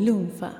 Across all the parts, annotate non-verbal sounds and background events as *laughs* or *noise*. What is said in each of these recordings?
Lunfa.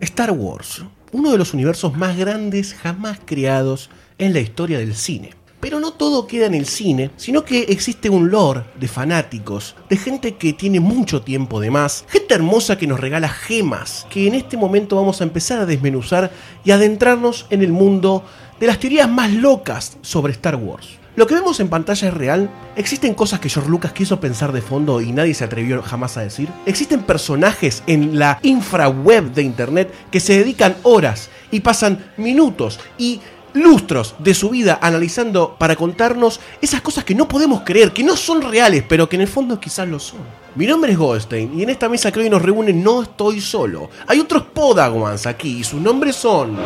Star Wars, uno de los universos más grandes jamás creados en la historia del cine. Pero no todo queda en el cine, sino que existe un lore de fanáticos, de gente que tiene mucho tiempo de más, gente hermosa que nos regala gemas, que en este momento vamos a empezar a desmenuzar y adentrarnos en el mundo de las teorías más locas sobre Star Wars. Lo que vemos en pantalla es real. Existen cosas que George Lucas quiso pensar de fondo y nadie se atrevió jamás a decir. Existen personajes en la infraweb de internet que se dedican horas y pasan minutos y lustros de su vida analizando para contarnos esas cosas que no podemos creer, que no son reales, pero que en el fondo quizás lo son. Mi nombre es Goldstein y en esta mesa que hoy nos reúne no estoy solo. Hay otros Podawans aquí y sus nombres son...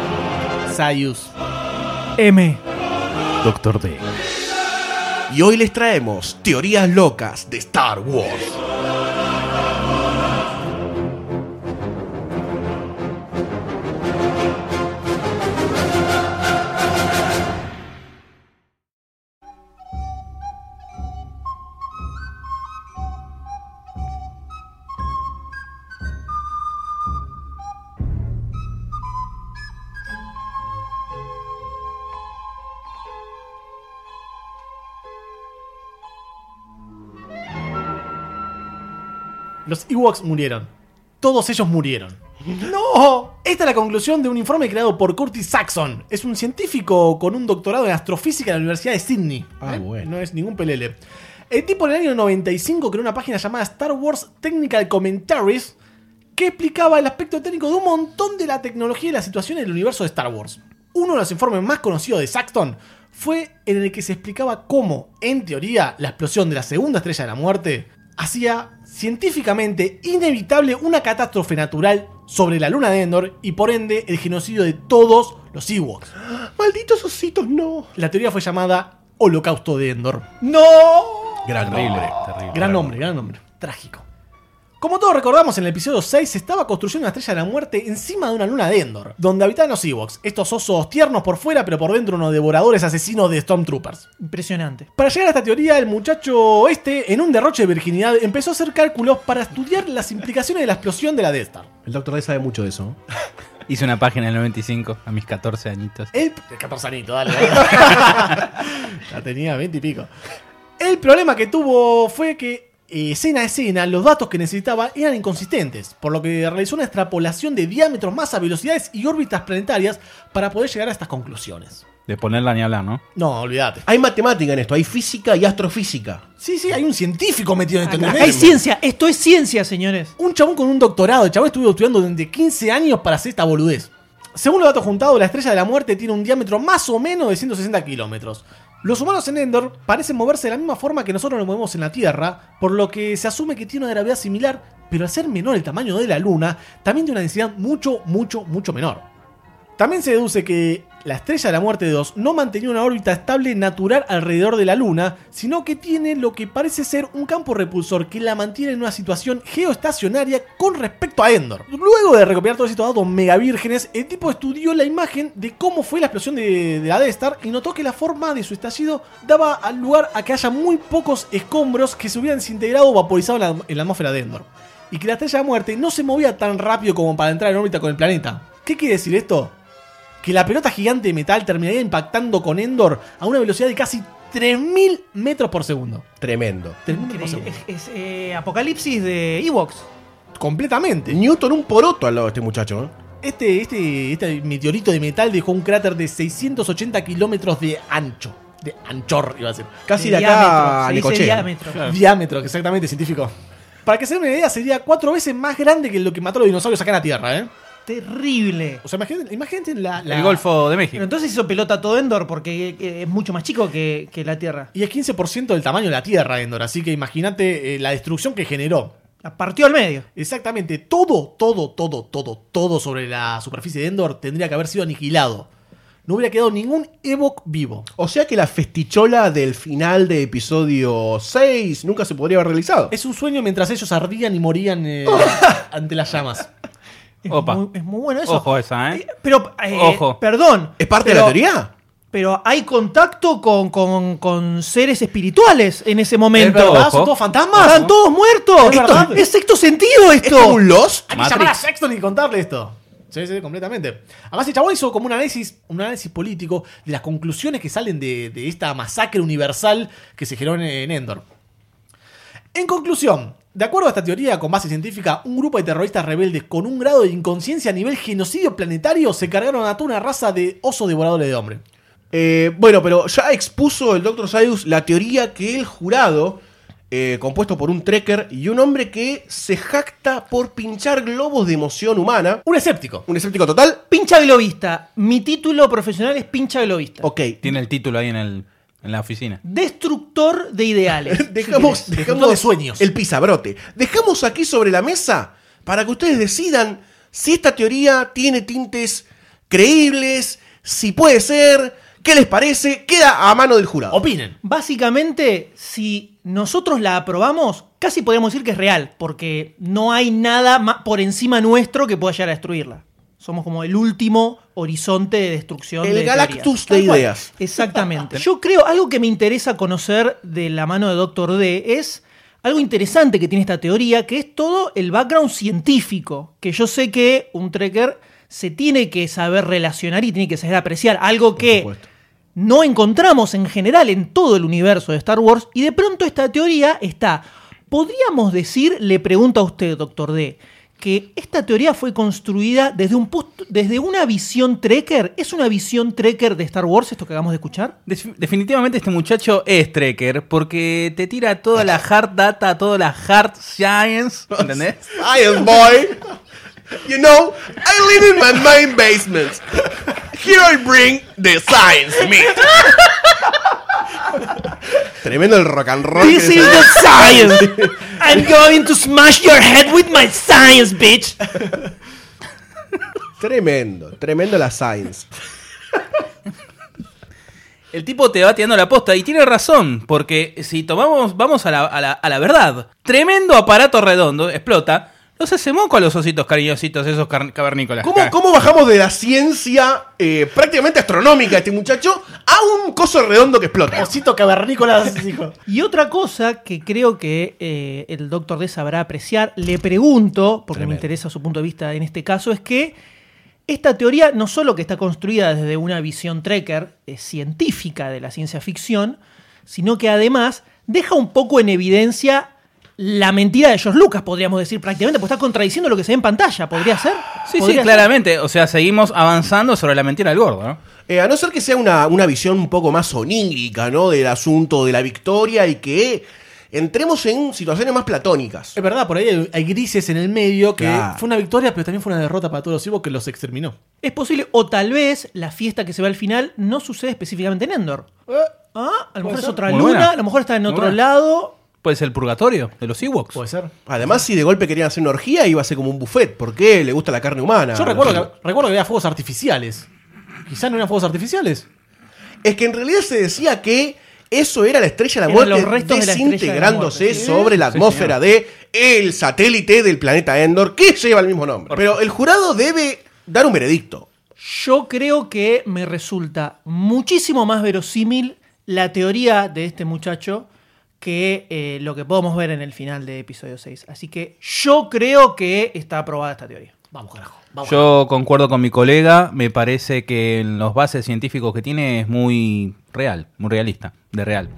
Sayus. M. Doctor D. Y hoy les traemos teorías locas de Star Wars. Los Ewoks murieron. Todos ellos murieron. *laughs* ¡No! Esta es la conclusión de un informe creado por Curtis Saxon. Es un científico con un doctorado en astrofísica en la Universidad de Sydney. Ah, ¿Eh? bueno. No es ningún pelele. El tipo en el año 95 creó una página llamada Star Wars Technical Commentaries que explicaba el aspecto técnico de un montón de la tecnología y la situación en el universo de Star Wars. Uno de los informes más conocidos de Saxton fue en el que se explicaba cómo, en teoría, la explosión de la segunda estrella de la muerte hacía científicamente inevitable una catástrofe natural sobre la luna de Endor y por ende el genocidio de todos los Ewoks. Malditos ositos, no. La teoría fue llamada Holocausto de Endor. ¡No! Gran nombre. terrible. Gran nombre, gran nombre. Trágico. Como todos recordamos, en el episodio 6 se estaba construyendo una estrella de la muerte encima de una luna de Endor, donde habitaban los Ewoks, estos osos tiernos por fuera, pero por dentro unos devoradores asesinos de Stormtroopers. Impresionante. Para llegar a esta teoría, el muchacho este, en un derroche de virginidad, empezó a hacer cálculos para estudiar las implicaciones de la explosión de la Death Star. El doctor D sabe mucho de eso. *laughs* Hice una página en el 95 a mis 14 añitos. El 14 añitos, dale. ya *laughs* tenía 20 y pico. El problema que tuvo fue que escena a escena los datos que necesitaba eran inconsistentes, por lo que realizó una extrapolación de diámetros, masa, velocidades y órbitas planetarias para poder llegar a estas conclusiones. De ponerla ni hablar, ¿no? No, olvídate. Hay matemática en esto, hay física y astrofísica. Sí, sí, hay un científico metido en esto. ¿entendés? Hay ciencia, esto es ciencia, señores. Un chabón con un doctorado. El chabón estuvo estudiando durante 15 años para hacer esta boludez. Según los datos juntados, la estrella de la muerte tiene un diámetro más o menos de 160 kilómetros. Los humanos en Endor parecen moverse de la misma forma que nosotros nos movemos en la Tierra, por lo que se asume que tiene una gravedad similar, pero al ser menor el tamaño de la Luna, también tiene una densidad mucho, mucho, mucho menor. También se deduce que la estrella de la muerte de 2 no mantenía una órbita estable natural alrededor de la Luna, sino que tiene lo que parece ser un campo repulsor que la mantiene en una situación geoestacionaria con respecto a Endor. Luego de recopilar todos estos datos megavírgenes, el tipo estudió la imagen de cómo fue la explosión de, de la Death Star y notó que la forma de su estallido daba al lugar a que haya muy pocos escombros que se hubieran desintegrado o vaporizado en la, en la atmósfera de Endor. Y que la estrella de la muerte no se movía tan rápido como para entrar en órbita con el planeta. ¿Qué quiere decir esto? Que la pelota gigante de metal terminaría impactando con Endor a una velocidad de casi 3.000 metros por segundo. Tremendo. 3.000 metros por segundo. Es, es, eh, apocalipsis de Ewoks. Completamente. Newton un poroto al lado de este muchacho. ¿eh? Este, este, este meteorito de metal dejó un cráter de 680 kilómetros de ancho. De anchor, iba a decir. Casi De de, acá a Necochea. diámetro. Diámetro, exactamente, científico. Para que se den una idea, sería cuatro veces más grande que lo que mató a los dinosaurios acá en la Tierra, ¿eh? Terrible. O sea, imagínate, imagínate la, la- El Golfo de Pero México. entonces hizo pelota todo Endor porque eh, es mucho más chico que, que la Tierra. Y es 15% del tamaño de la Tierra, Endor. Así que imagínate eh, la destrucción que generó. La partió al medio. Exactamente, todo, todo, todo, todo, todo sobre la superficie de Endor tendría que haber sido aniquilado. no hubiera quedado ningún Ewok vivo. O sea que la festichola del final de episodio 6 nunca se podría haber realizado. Es un sueño mientras ellos ardían y morían eh, *laughs* ante las llamas. Es, Opa. muy, es muy bueno eso. Ojo esa, ¿eh? Eh, Pero, eh, Ojo. perdón. ¿Es parte pero- de la teoría? Pero hay contacto con, con- con seres espirituales en ese Es momento. verdad, ¿Verdad? ojo. ¿Son todos fantasmas? Están todos muertos. Es. Es sexto sentido ¿Es esto. como un Lost? Hay que Matrix. llamar a Sexton y contarle esto. Sí, sí, completamente. Además, el chabón hizo como un análisis, un análisis político de las conclusiones que salen de, de esta masacre universal que se generó en, en Endor. En conclusión, de acuerdo a esta teoría con base científica, un grupo de terroristas rebeldes con un grado de inconsciencia a nivel genocidio planetario se cargaron a toda una raza de osos devoradores de hombre. Eh, bueno, pero ya expuso el Dr. Sayus la teoría que el jurado, eh, compuesto por un trekker y un hombre que se jacta por pinchar globos de emoción humana, Un escéptico. un escéptico total, Pincha globista. Mi título profesional es pincha globista. ok. Tiene el título ahí en, el, en la oficina. Destructor de ideales. *laughs* Dejamos, dejamos de sueños. el pisabrote. Dejamos aquí sobre la mesa para que ustedes decidan si esta teoría tiene tintes creíbles, si puede ser, qué les parece, queda a mano del jurado. Opinen. Básicamente, si nosotros la aprobamos, casi podríamos decir que es real, porque no hay nada por encima nuestro que pueda llegar a destruirla. Somos como el último horizonte de destrucción. El de Galactus de ideas. Exactamente. *laughs* Yo creo, algo que me interesa conocer de la mano de Doctor D es algo interesante que tiene esta teoría, que es todo el background científico, que yo sé que un trekker se tiene que saber relacionar y tiene que saber apreciar, algo que no encontramos en general en todo el universo de Star Wars y de pronto esta teoría está. ¿Podríamos decir, le pregunto a usted, doctor D, que esta teoría fue construida desde, un desde una visión trekker? ¿Es una visión trekker de Star Wars esto que acabamos de escuchar? Def- definitivamente este muchacho es Trekker porque te tira toda la hard data, toda la hard science, *laughs* ¿entendés? Science boy. You know, I live in my main basement. Here I bring the science meat. Tremendo el rock and roll. This is the science! I'm going to smash your head with my science, bitch! Tremendo, tremendo la science. El tipo te va tirando la posta y tiene razón, porque si tomamos, vamos a la, a la- a la verdad, tremendo aparato redondo explota, los hace moco a los ositos cariñositos, esos cavernícolas. ¿Cómo, ¿Cómo bajamos de la ciencia eh, prácticamente astronómica este muchacho a un coso redondo que explota? Osito cavernícolas, dijo. *laughs* Y otra cosa que creo que eh, el doctor D sabrá apreciar, le pregunto, porque me interesa su punto de vista en este caso, es que esta teoría no solo que está construida desde una visión trekker eh, científica de la ciencia ficción, sino que además deja un poco en evidencia la mentira de George Lucas, podríamos decir prácticamente, porque está contradiciendo lo que se ve en pantalla, ¿podría ser? Sí, sí, claramente. O sea, seguimos avanzando sobre la mentira del gordo, ¿no? Eh, a no ser que sea una, una visión un poco más onírica, ¿no? Del asunto de la victoria y que entremos en situaciones más platónicas. Es verdad, por ahí hay, hay grises en el medio que Claro. fue una victoria, pero también fue una derrota para todos los Ewoks que los exterminó. Es posible, o tal vez la fiesta que se ve al final no sucede específicamente en Endor. Ah, a lo mejor es otra Muy luna, buena. a lo mejor está en Muy otro buena. lado. Puede ser el purgatorio de los Ewoks. Puede ser. Además, si de golpe querían hacer una orgía, iba a ser como un buffet. ¿Por qué? Le gusta la carne humana. Yo recuerdo que, recuerdo que había fuegos artificiales. Quizás no eran fuegos artificiales. Es que en realidad se decía que eso era la estrella de la Eran muerte los restos de la estrella de la desintegrándose muerte, ¿sí? sobre la Sí, atmósfera de el satélite del planeta Endor, que lleva el mismo nombre. Pero el jurado debe dar un veredicto. Yo creo que me resulta muchísimo más verosímil la teoría de este muchacho que eh, lo que podemos ver en el final de episodio 6. Así que yo creo que está aprobada esta teoría. Vamos, carajo. Vamos. Yo concuerdo con mi colega, me parece que en los bases científicos que tiene es muy real, muy realista, de real.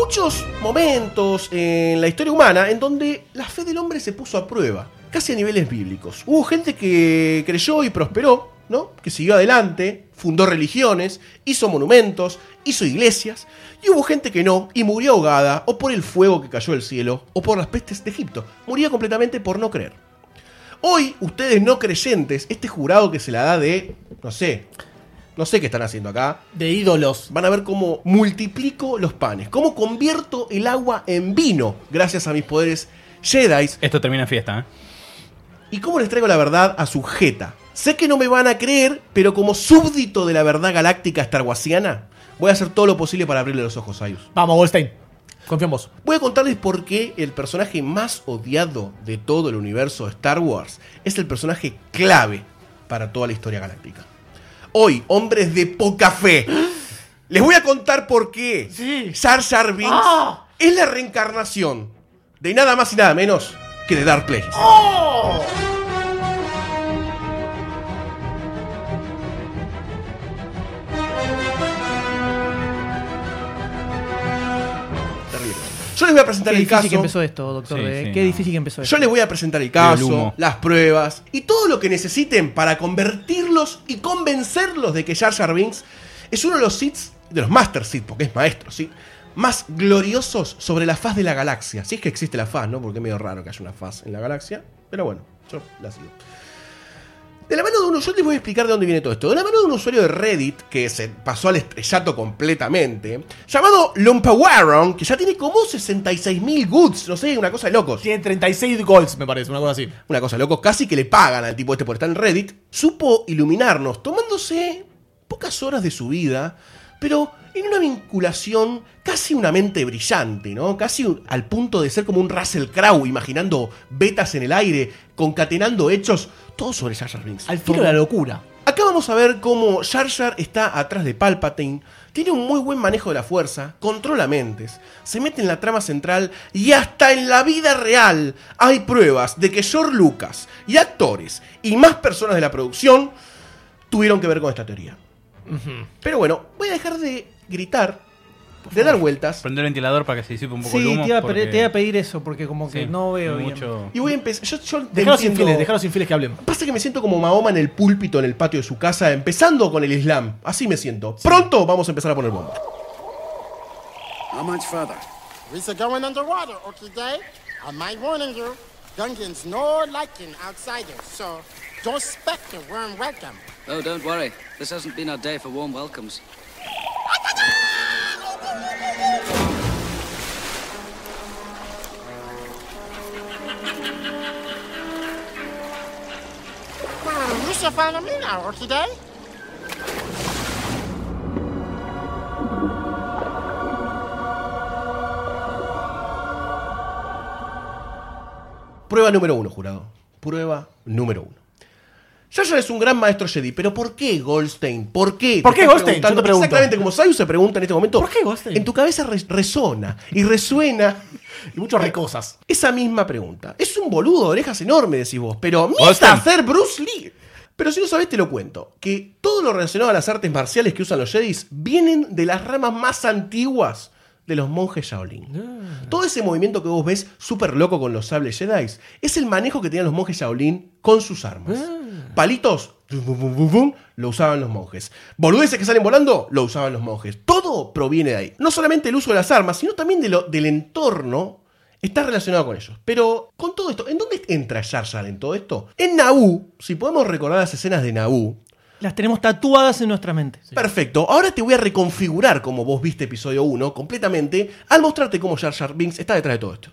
Muchos momentos en la historia humana en donde la fe del hombre se puso a prueba, casi a niveles bíblicos. Hubo gente que creyó y prosperó, ¿no? Que siguió adelante, fundó religiones, hizo monumentos, hizo iglesias, y hubo gente que no y murió ahogada o por el fuego que cayó del cielo o por las pestes de Egipto. Moría completamente por no creer. Hoy, ustedes no creyentes, este jurado que se la da de, no sé, No sé qué están haciendo acá. De ídolos. Van a ver cómo multiplico los panes, cómo convierto el agua en vino gracias a mis poderes Jedi Esto termina en fiesta, ¿eh? y cómo les traigo la verdad a su jeta. Sé que no me van a creer, pero como súbdito de la verdad galáctica starwasiana, voy a hacer todo lo posible para abrirle los ojos a ellos. Vamos, Goldstein. Confío en vos. Voy a contarles por qué el personaje más odiado de todo el universo de Star Wars es el personaje clave para toda la historia galáctica. Hoy, hombres de poca fe, les voy a contar por qué Sí. Jar Binks Ah. es la reencarnación de nada más y nada menos que de Dark Plagueis. Terrible. Les voy a presentar Qué el difícil caso. que empezó esto, doctor. Sí, D. sí, Qué no. difícil que empezó esto. Yo les voy a presentar el caso, las pruebas y todo lo que necesiten para convertirlos y convencerlos de que Jar Jar Binks es uno de los Sith, de los Master Sith, porque es maestro, ¿sí? Más gloriosos sobre la faz de la galaxia. Si es que existe la faz, ¿no? Porque es medio raro que haya una faz en la galaxia. Pero bueno, yo la sigo. De la mano de uno, yo les voy a explicar de dónde viene todo esto. De la mano de un usuario de Reddit que se pasó al estrellato completamente, llamado Lumpawaron, que ya tiene como 66.000 goods, no sé, una cosa de locos. Tiene 36 golds, me parece, una cosa así. Una cosa de locos, casi que le pagan al tipo este por estar en Reddit, supo iluminarnos, tomándose pocas horas de su vida, pero en una vinculación casi una mente brillante, ¿no? Casi un- al punto de ser como un Russell Crowe, imaginando betas en el aire, concatenando hechos, todo sobre Jar Jar Binks. Al filo de la locura. Acá vamos a ver cómo Jar Jar está atrás de Palpatine, tiene un muy buen manejo de la fuerza, controla mentes, se mete en la trama central y hasta en la vida real hay pruebas de que George Lucas y actores y más personas de la producción tuvieron que ver con esta teoría. Pero bueno, voy a dejar de gritar, de dar vueltas Prender el ventilador para que se disipe un poco Sí, el humo. te iba, a porque- pedir, te iba a pedir eso, porque como que Sí, no veo hay bien. mucho- y voy a empezar. Yo, yo Dejaros entiendo- infieles, dejaros infieles que hablen. Pasa que me siento como Mahoma en el púlpito en el patio de su casa, empezando con el Islam. Así me siento. Pronto vamos a empezar a poner bombas. How much further? We're going underwater, okay? I might warning you, Gungans no liking outsiders, so don't expect a warm welcome. Oh, don't worry. This hasn't been our day for warm welcomes. Prueba número uno, jurado. Prueba número uno. Jar es un gran maestro Jedi, pero ¿por qué Goldstein? ¿Por qué? ¿Por qué Goldstein? Yo te pregunto. Exactamente, como Sayu se pregunta en este momento. ¿Por qué Goldstein? En tu cabeza re- resona y resuena *laughs* Y muchos ricosas. esa misma pregunta. Es un boludo de orejas enorme, decís vos, pero mira hacer Bruce Lee. Pero si no sabés, te lo cuento. Que todo lo relacionado a las artes marciales que usan los Jedis vienen de las ramas más antiguas de los monjes Shaolin. Todo ese movimiento que vos ves súper loco con los sables Jedi es el manejo que tenían los monjes Shaolin con sus armas. Palitos, lo usaban los monjes. Boludeces que salen volando, lo usaban los monjes. Todo proviene de ahí. No solamente el uso de las armas, sino también de lo- del entorno está relacionado con ellos. Pero con todo esto, ¿en dónde entra Jar Jar en todo esto? En Naboo, si podemos recordar las escenas de Naboo, Las tenemos tatuadas en nuestra mente. Perfecto. Ahora te voy a reconfigurar como vos viste episodio 1 completamente al mostrarte cómo Jar Jar Binks está detrás de todo esto.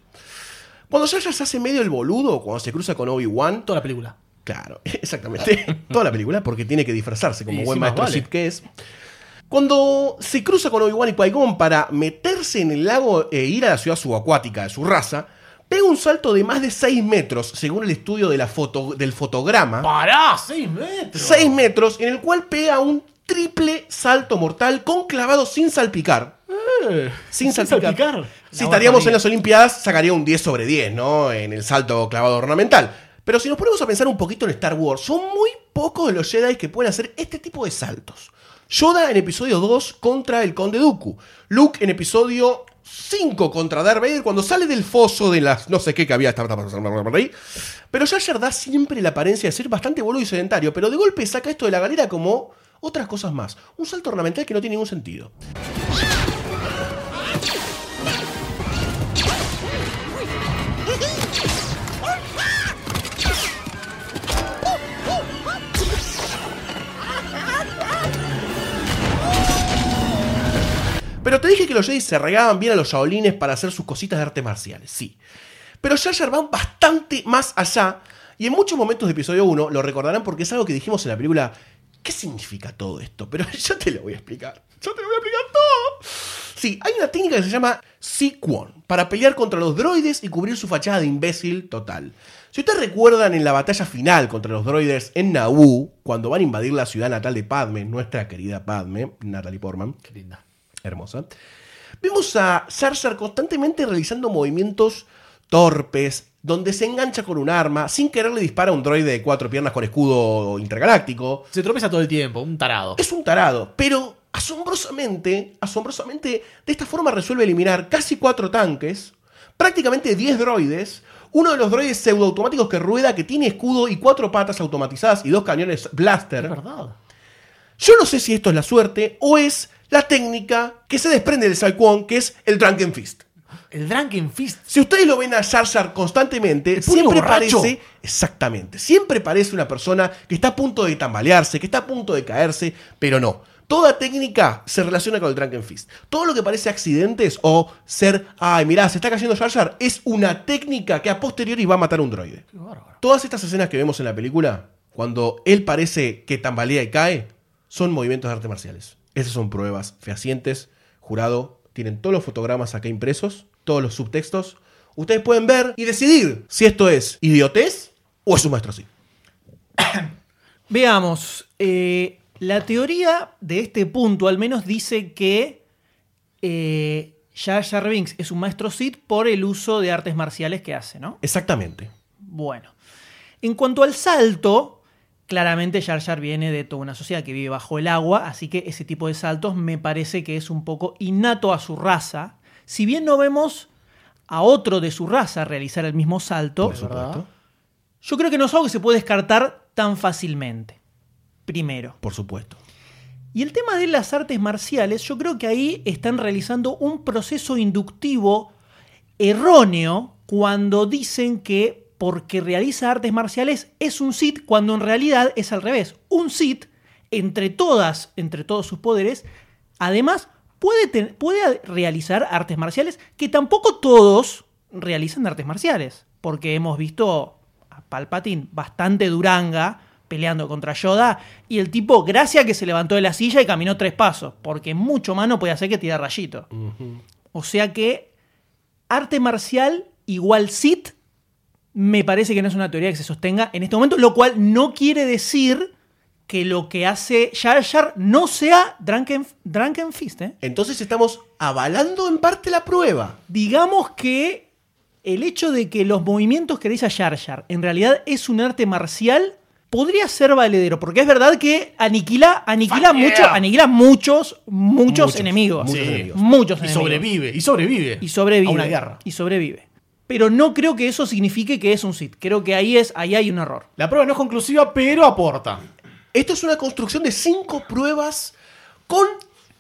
Cuando Jar Jar se hace medio el boludo, cuando se cruza con Obi-Wan, Toda la película. Claro, *laughs* exactamente. Toda la película, porque tiene que disfrazarse como Y buen sí, maestro vale. Sith que es. Cuando se cruza con Obi-Wan y Qui-Gon para meterse en el lago e ir a la ciudad subacuática de su raza, pega un salto de más de 6 metros, según el estudio de la foto, del fotograma. ¡Pará! ¡6 metros! 6 metros, en el cual pega un triple salto mortal con clavado sin salpicar. Eh, Sin salpicar. Si estaríamos en las Olimpiadas, sacaría un 10 sobre 10, ¿no? En el salto clavado ornamental. Pero si nos ponemos a pensar un poquito en Star Wars, son muy pocos de los Jedi que pueden hacer este tipo de saltos. Yoda en episodio 2 contra el Conde Dooku. Luke en episodio 5 contra Darth Vader cuando sale del foso de las no sé qué que había. Pero Jar da siempre la apariencia de ser bastante boludo y sedentario, pero de golpe saca esto de la galera como otras cosas más. Un salto ornamental que no tiene ningún sentido. Pero te dije que los Jedi se regaban bien a los Shaolines para hacer sus cositas de artes marciales, sí. Pero Jar Jar va bastante más allá y en muchos momentos de episodio 1 lo recordarán porque es algo que dijimos en la película. ¿Qué significa todo esto? Pero *laughs* yo te lo voy a explicar. Yo te lo voy a explicar todo. Sí, hay una técnica que se llama Sikwon para pelear contra los droides y cubrir su fachada de imbécil total. Si ustedes recuerdan en la batalla final contra los droides en Naboo, cuando van a invadir la ciudad natal de Padme, nuestra querida Padme, Natalie Portman, Qué linda. Hermosa, vemos a Jar constantemente realizando movimientos torpes, donde se engancha con un arma, sin querer le dispara a un droide de cuatro piernas con escudo intergaláctico. Se tropieza todo el tiempo, un tarado. Es un tarado, pero asombrosamente, asombrosamente, de esta forma resuelve eliminar casi cuatro tanques, prácticamente 10 droides, uno de los droides pseudoautomáticos que rueda, que tiene escudo y cuatro patas automatizadas y dos cañones blaster. Es verdad. Yo no sé si esto es la suerte o es la técnica que se desprende del Saquon, que es el Drunken Fist. El Drunken Fist. Si ustedes lo ven a Jar constantemente, siempre borracho. parece. Exactamente. Siempre parece una persona que está a punto de tambalearse, que está a punto de caerse, pero no. Toda técnica se relaciona con el Drunken Fist. Todo lo que parece accidentes o ser, ay, mirá, se está cayendo Jar, es una técnica que a posteriori va a matar a un droide. Qué. Todas estas escenas que vemos en la película, cuando él parece que tambalea y cae, son movimientos de artes marciales. Esas son pruebas fehacientes. Jurado, tienen todos los fotogramas acá impresos, todos los subtextos. Ustedes pueden ver y decidir si esto es idiotez o es un maestro así. *coughs* Veamos. eh, la teoría de este punto al menos dice que eh, Jar Jar Binks es un maestro Sith por el uso de artes marciales que hace, ¿no? Exactamente. Bueno. En cuanto al salto, claramente Jar Jar viene de toda una sociedad que vive bajo el agua, así que ese tipo de saltos me parece que es un poco innato a su raza. Si bien no vemos a otro de su raza realizar el mismo salto, Por supuesto. yo creo que no es algo que se puede descartar tan fácilmente. Primero. Por supuesto. Y el tema de las artes marciales, yo creo que ahí están realizando un proceso inductivo erróneo cuando dicen que porque realiza artes marciales es un Sith, cuando en realidad es al revés. Un Sith, entre todas, entre todos sus poderes, además puede, ten- puede realizar artes marciales que tampoco todos realizan artes marciales. Porque hemos visto a Palpatine bastante duranga peleando contra Yoda y el tipo, gracias a que se levantó de la silla y caminó tres pasos, porque mucho más no puede hacer que tirar rayito. O sea que arte marcial igual Sith me parece que no es una teoría que se sostenga en este momento, lo cual no quiere decir que lo que hace Jar Jar no sea Drunken, Drunken Fist. ¿eh? Entonces estamos avalando en parte la prueba. Digamos que el hecho de que los movimientos que realiza Jar Jar en realidad es un arte marcial podría ser valedero, porque es verdad que aniquila, aniquila, mucho, aniquila muchos, muchos, Muchos, enemigos. muchos Sí. enemigos. Muchos Y enemigos. sobrevive, y sobrevive. Y sobrevive. A una guerra. Y sobrevive. Pero no creo que eso signifique que es un Sith. Creo que ahí, es, ahí hay un error. La prueba no es conclusiva, pero aporta. Esto es una construcción de cinco pruebas con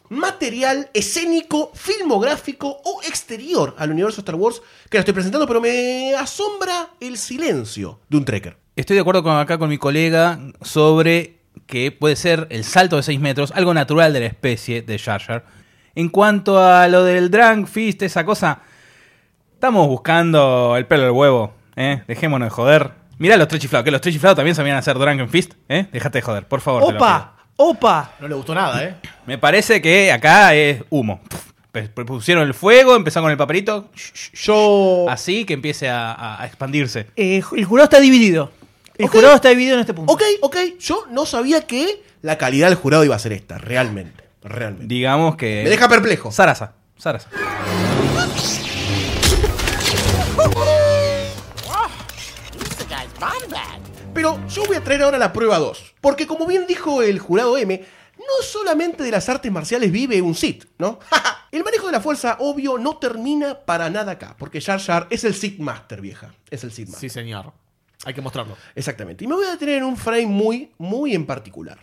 material escénico, filmográfico o exterior al universo Star Wars que la estoy presentando, pero me asombra el silencio de un trekker. Estoy de acuerdo con, acá con mi colega sobre que puede ser el salto de 6 metros, algo natural de la especie de Jar Jar. En cuanto a lo del Drunk Fist, esa cosa, estamos buscando el pelo del huevo, ¿eh? Dejémonos de joder. Mirá los tres chiflados, que los tres chiflados también sabían hacer Drunken Fist, ¿eh? Déjate de joder, por favor. te lo ¡Opa! ¡Opa! No le gustó nada, ¿eh? pido. Me parece que acá es humo. Pe- Pusieron el fuego, empezaron con el papelito, Yo. así que empiece a- a- a expandirse. Eh, el jurado está dividido. El Ok. jurado está dividido en este punto. Ok, ok. Yo no sabía que la calidad del jurado iba a ser esta, realmente. Realmente. Digamos que... Me deja perplejo. Sarasa, Sarasa. Pero yo voy a traer ahora la prueba 2. Porque como bien dijo el jurado M, no solamente de las artes marciales vive un Sith, ¿no? *laughs* el manejo de la fuerza, obvio, no termina para nada acá. Porque Jar Jar es el Sith Master, vieja. Es el Sith Master. Sí, señor. Hay que mostrarlo. Exactamente. Y me voy a detener en un frame muy, muy en particular.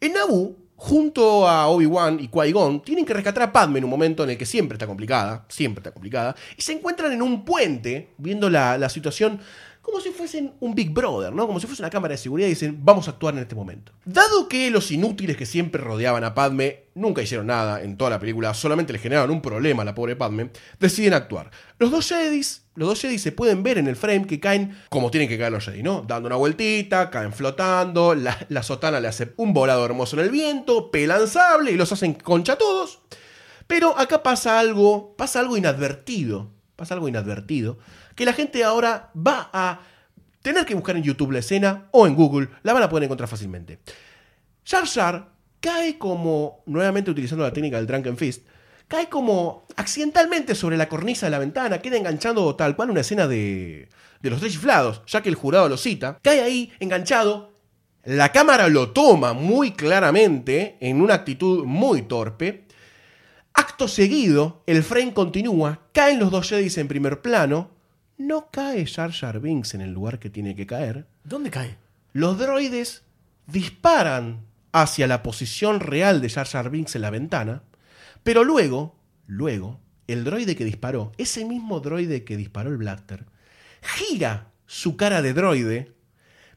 En Naboo, junto a Obi-Wan y Qui-Gon, tienen que rescatar a Padme en un momento en el que siempre está complicada, siempre está complicada, y se encuentran en un puente, viendo la, la situación como si fuesen un Big Brother, ¿no? Como si fuese una cámara de seguridad y dicen, vamos a actuar en este momento. Dado que los inútiles que siempre rodeaban a Padme nunca hicieron nada en toda la película, solamente le generaron un problema a la pobre Padme, deciden actuar. Los dos Jedis, los dos Jedis se pueden ver en el frame que caen como tienen que caer los Jedi, ¿no? Dando una vueltita, caen flotando, la, la sotana le hace un volado hermoso en el viento, pelan sable y los hacen concha a todos. Pero acá pasa algo, pasa algo inadvertido, pasa algo inadvertido, que la gente ahora va a tener que buscar en YouTube la escena o en Google, la van a poder encontrar fácilmente. Jar Jar cae como, nuevamente utilizando la técnica del Drunken Fist, cae como accidentalmente sobre la cornisa de la ventana, queda enganchando tal cual una escena de, de los tres chiflados, ya que el jurado lo cita, cae ahí enganchado, la cámara lo toma muy claramente, en una actitud muy torpe, Acto seguido, el frame continúa, caen los dos Jedis en primer plano, no cae Jar Jar Binks en el lugar que tiene que caer, ¿Dónde cae? los droides disparan hacia la posición real de Jar Jar Binks en la ventana, pero luego, luego, el droide que disparó, ese mismo droide que disparó el Blaster, gira su cara de droide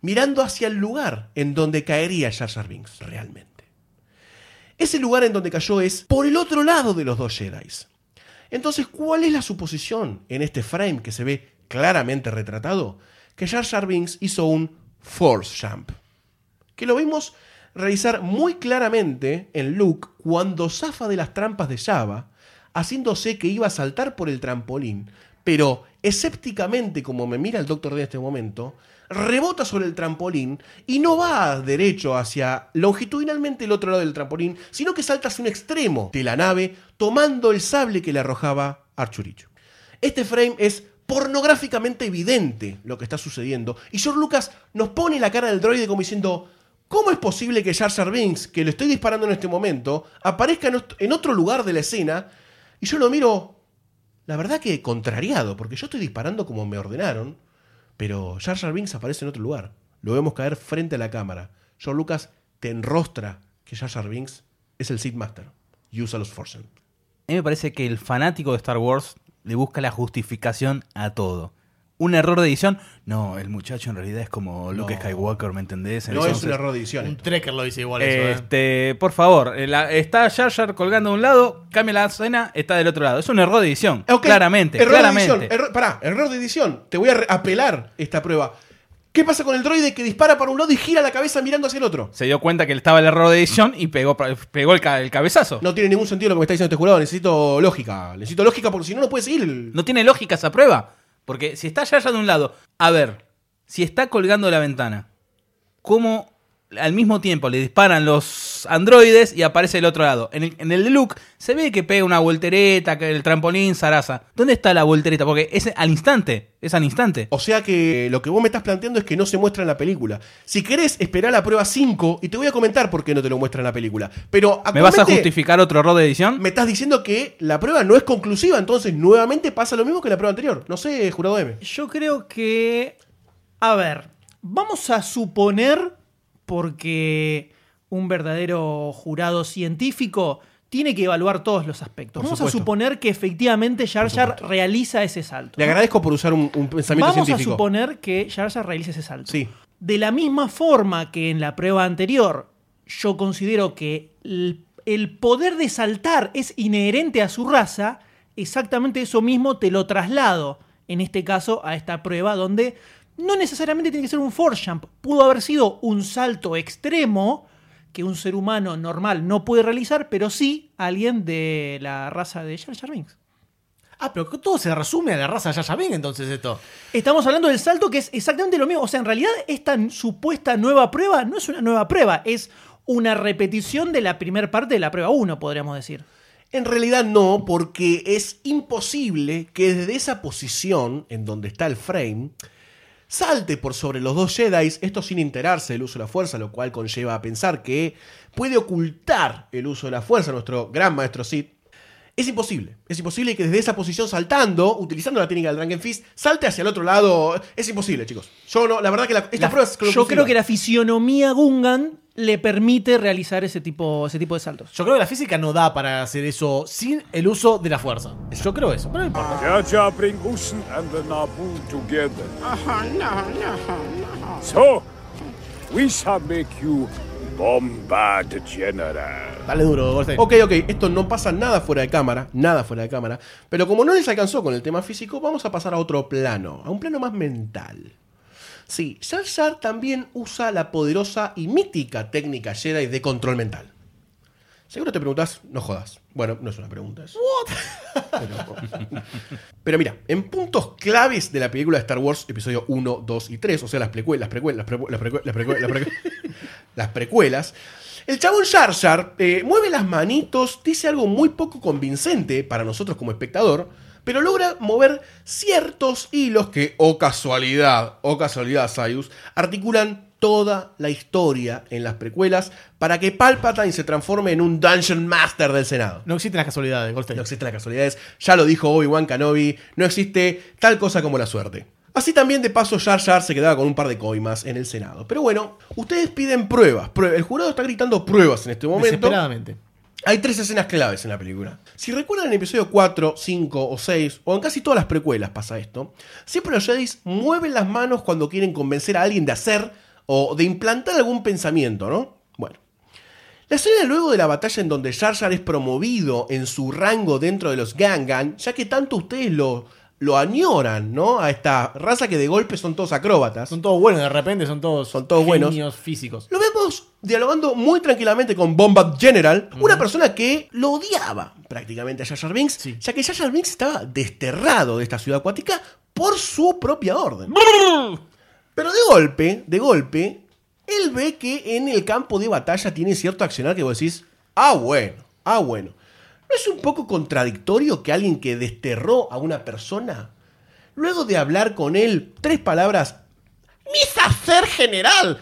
mirando hacia el lugar en donde caería Jar Jar Binks realmente. Ese lugar en donde cayó es por el otro lado de los dos Jedi. Entonces, ¿cuál es la suposición en este frame que se ve claramente retratado? Que Jar Jar Binks hizo un Force Jump. Que lo vimos realizar muy claramente en Luke cuando zafa de las trampas de Java, haciéndose que iba a saltar por el trampolín, pero escépticamente como me mira el Doctor D en este momento, rebota sobre el trampolín y no va derecho hacia longitudinalmente el otro lado del trampolín, sino que salta hacia un extremo de la nave tomando el sable que le arrojaba Archuricho. Este frame es pornográficamente evidente lo que está sucediendo y George Lucas nos pone la cara del droide como diciendo ¿Cómo es posible que Jar Jar Binks, que le estoy disparando en este momento, aparezca en ot- en otro lugar de la escena? Y yo lo miro, la verdad que contrariado, porque yo estoy disparando como me ordenaron, pero Jar Jar Binks aparece en otro lugar. Lo vemos caer frente a la cámara. George Lucas te enrostra que Jar Jar Binks es el Sith Master y usa los Forsen. A mí me parece que el fanático de Star Wars le busca la justificación a todo. Un error de edición. No, el muchacho en realidad es como Luke No. Skywalker, ¿me entendés? No es un error de edición. Un trekker lo dice igual eso, ¿eh? Este, por favor, eh, la- está Jar Jar colgando de un lado, cambia la escena, está del otro lado. Es un error de edición. Claramente, error claramente. De edición, error- pará, error de edición. Te voy a re- apelar esta prueba. ¿Qué pasa con el droide que dispara para un lado y gira la cabeza mirando hacia el otro? Se dio cuenta que estaba el error de edición y pegó, pegó el, ca- el cabezazo. No. No tiene ningún sentido lo que me está diciendo este jurado. Necesito lógica. Necesito lógica porque si no, no puede seguir. el- tiene lógica esa prueba. Porque si está Jar de un lado, a ver, si está colgando de la ventana, ¿cómo al mismo tiempo le disparan los androides y aparece el otro lado? En el, en el de Luke se ve que pega una voltereta, que el trampolín, zaraza. ¿Dónde está la voltereta? Porque es al instante, es al instante. O sea que lo que vos me estás planteando es que no se muestra en la película. Si querés, esperar la prueba 5 y te voy a comentar por qué no te lo muestra en la película. Pero ¿Me vas a justificar otro error de edición? Me estás diciendo que la prueba no es conclusiva, entonces nuevamente pasa lo mismo que la prueba anterior. No sé, jurado M. Yo creo que. A ver, vamos a suponer, porque un verdadero jurado científico tiene que evaluar todos los aspectos. Por vamos supuesto. a suponer que efectivamente Jar Jar realiza ese salto. Le agradezco por usar un, un pensamiento Vamos científico. a suponer que Jar Jar realiza ese salto. Sí. De la misma forma que en la prueba anterior, yo considero que el, el poder de saltar es inherente a su raza, exactamente eso mismo te lo traslado, en este caso, a esta prueba donde no necesariamente tiene que ser un force jump, pudo haber sido un salto extremo que un ser humano normal no puede realizar, pero sí alguien de la raza de Jar Jar Binks. Ah, pero todo se resume a la raza Yaya Bing, entonces esto. Estamos hablando del salto que es exactamente lo mismo. O sea, en realidad esta supuesta nueva prueba no es una nueva prueba, es una repetición de la primera parte de la prueba 1, podríamos decir. En realidad no, porque es imposible que desde esa posición en donde está el frame salte por sobre los dos Jedi, esto sin enterarse del uso de la fuerza, lo cual conlleva a pensar que puede ocultar el uso de la fuerza nuestro gran maestro Sith. Es imposible. Es imposible que desde esa posición saltando, utilizando la técnica del Drunken Fist, salte hacia el otro lado. Es imposible, chicos. Yo no, la verdad que la, esta La- prueba es yo creo que la fisionomía Gungan le permite realizar ese tipo, ese tipo de saltos. Yo creo que la física no da para hacer eso sin el uso de la fuerza. Yo creo eso, pero no importa. Bring Usen and the Naboo together. Oh, no, no, no. So, we shall make you Bombard General. Dale duro, Goldstein. Ok, ok, esto no pasa nada fuera de cámara, nada fuera de cámara. Pero como no les alcanzó con el tema físico, vamos a pasar a otro plano, a un plano más mental. Sí, Jar Jar también usa la poderosa y mítica técnica Jedi de control mental. Seguro te preguntas, no jodas. Bueno, no es una pregunta. Es... Pero, pero mira, en puntos claves de la película de Star Wars, episodio 1, 2 y 3, o sea, las precuelas, las precuelas, las precuelas, las precuelas, las precuelas, las precuelas, las precuelas, el chabón Jar Jar eh, mueve las manitos, dice algo muy poco convincente para nosotros como espectador, pero logra mover ciertos hilos que, o casualidad, o casualidad, Sayus, articulan toda la historia en las precuelas para que Palpatine se transforme en un Dungeon Master del Senado. No existen las casualidades, Goldstein. No existen las casualidades, ya lo dijo Obi-Wan Kenobi, no existe tal cosa como la suerte. Así también de paso Jar Jar se quedaba con un par de coimas en el Senado. Pero bueno, ustedes piden pruebas, prue- el jurado está gritando pruebas en este momento. Desesperadamente. Hay tres escenas claves en la película. Si recuerdan en el episodio 4, 5 o 6, o en casi todas las precuelas pasa esto, siempre los Jedi mueven las manos cuando quieren convencer a alguien de hacer o de implantar algún pensamiento, ¿no? Bueno. La escena luego de la batalla en donde Jar Jar es promovido en su rango dentro de los Gangan, ya que tanto ustedes lo, lo añoran, ¿no? A esta raza que de golpe son todos acróbatas. Son todos buenos, de repente son todos, Son todos buenos. genios físicos. Lo vemos dialogando muy tranquilamente con Bombard General, una persona que lo odiaba prácticamente a Jar Binks, Sí. ya que Jar Binks estaba desterrado de esta ciudad acuática por su propia orden. Pero de golpe, de golpe, él ve que en el campo de batalla tiene cierto accionar que vos decís, ah bueno, ah bueno. ¿No es un poco contradictorio que alguien que desterró a una persona, luego de hablar con él tres palabras, misa ser general,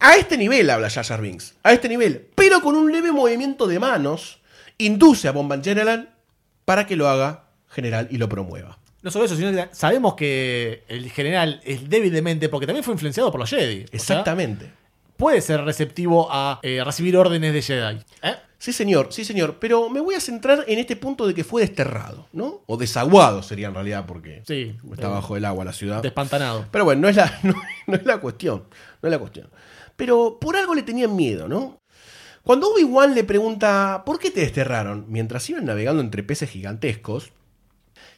a este nivel habla Jar Binks, a este nivel, pero con un leve movimiento de manos, induce a Bomban General para que lo haga general y lo promueva. No solo eso, sino que sabemos que el general es débil de mente porque también fue influenciado por los Jedi. O sea, Exactamente. puede ser receptivo a eh, recibir órdenes de Jedi. ¿Eh? Sí, señor, sí, señor, pero me voy a centrar en este punto de que fue desterrado, ¿no? O desaguado sería en realidad, porque Sí. está bajo el agua la ciudad. Despantanado. Pero bueno, no es, la, *laughs* no, no es la cuestión, no es la cuestión. Pero por algo le tenían miedo, ¿no? Cuando Obi-Wan le pregunta ¿por qué te desterraron? Mientras iban navegando entre peces gigantescos,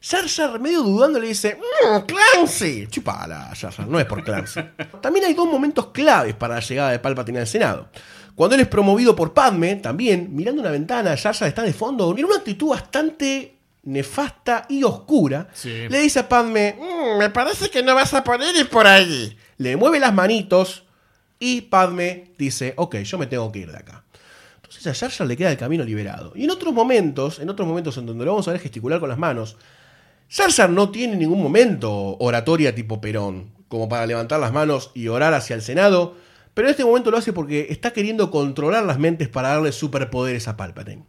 Jar Jar medio dudando le dice "Mm, Clancy. Chupala, Jar Jar, no es por Clancy. También hay dos momentos claves para la llegada de Palpatine al Senado. Cuando él es promovido por Padme, también, mirando una ventana, Jar está de fondo, en una actitud bastante nefasta y oscura, Sí. le dice a Padme, "Mm, me parece que no vas a poder ir por ahí. Le mueve las manitos y Padme dice, ok, yo me tengo que ir de acá. Entonces a Jar Jar le queda el camino liberado. Y en otros momentos, en otros momentos en donde lo vamos a ver gesticular con las manos, Jar Jar no tiene en ningún momento oratoria tipo Perón, como para levantar las manos y orar hacia el Senado, pero en este momento lo hace porque está queriendo controlar las mentes para darle superpoderes a Palpatine.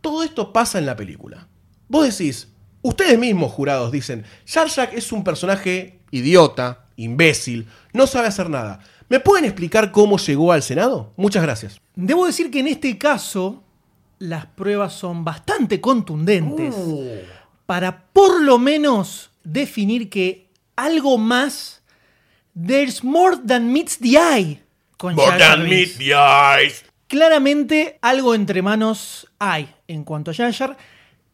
Todo esto pasa en la película. Vos decís, ustedes mismos jurados dicen, Jar es un personaje idiota, imbécil, no sabe hacer nada. ¿Me pueden explicar cómo llegó al Senado? Muchas gracias. Debo decir que en este caso las pruebas son bastante contundentes para por lo menos definir que algo más there's more than meets the eye con Jar Jar Binks. Claramente algo entre manos hay en cuanto a Jar,